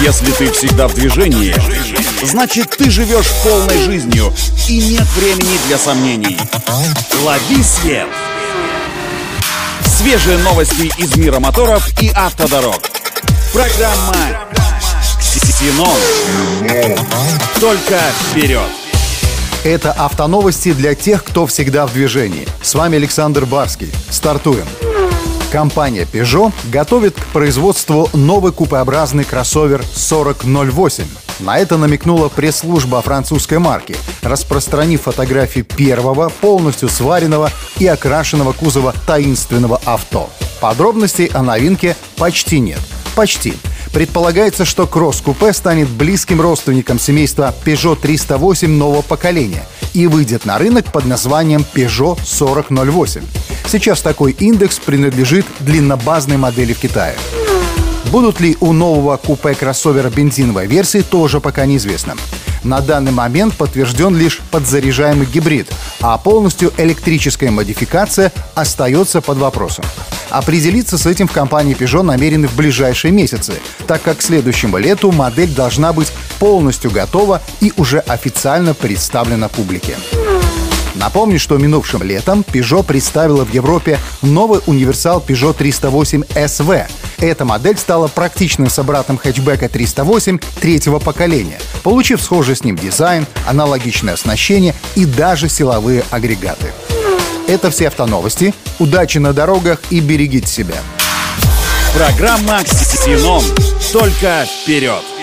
Если ты всегда в движении, значит ты живешь полной жизнью и нет времени для сомнений. Лови свет! Свежие новости из мира моторов и автодорог. Программа «Ксенон». Только вперед! Это автоновости для тех, кто всегда в движении. С вами Александр Барский. Стартуем. Компания Peugeot готовит к производству новый купеобразный кроссовер 4008. На это намекнула пресс-служба французской марки, распространив фотографии первого, полностью сваренного и окрашенного кузова таинственного авто. Подробностей о новинке почти нет. Почти. Предполагается, что кросс-купе станет близким родственником семейства Peugeot 308 нового поколения и выйдет на рынок под названием Peugeot 4008. Сейчас такой индекс принадлежит длиннобазной модели в Китае. Будут ли у нового купе-кроссовера бензиновой версии, тоже пока неизвестно. На данный момент подтвержден лишь подзаряжаемый гибрид, а полностью электрическая модификация остается под вопросом. Определиться с этим в компании Peugeot намерены в ближайшие месяцы, так как к следующему лету модель должна быть полностью готова и уже официально представлена публике. Напомню, что минувшим летом Peugeot представила в Европе новый универсал Peugeot 308 SV. Эта модель стала практичным собратом хэтчбека 308 третьего поколения, получив схожий с ним дизайн, аналогичное оснащение и даже силовые агрегаты. Это все автоновости. Удачи на дорогах и берегите себя. Программа «Ксенон». Только вперед!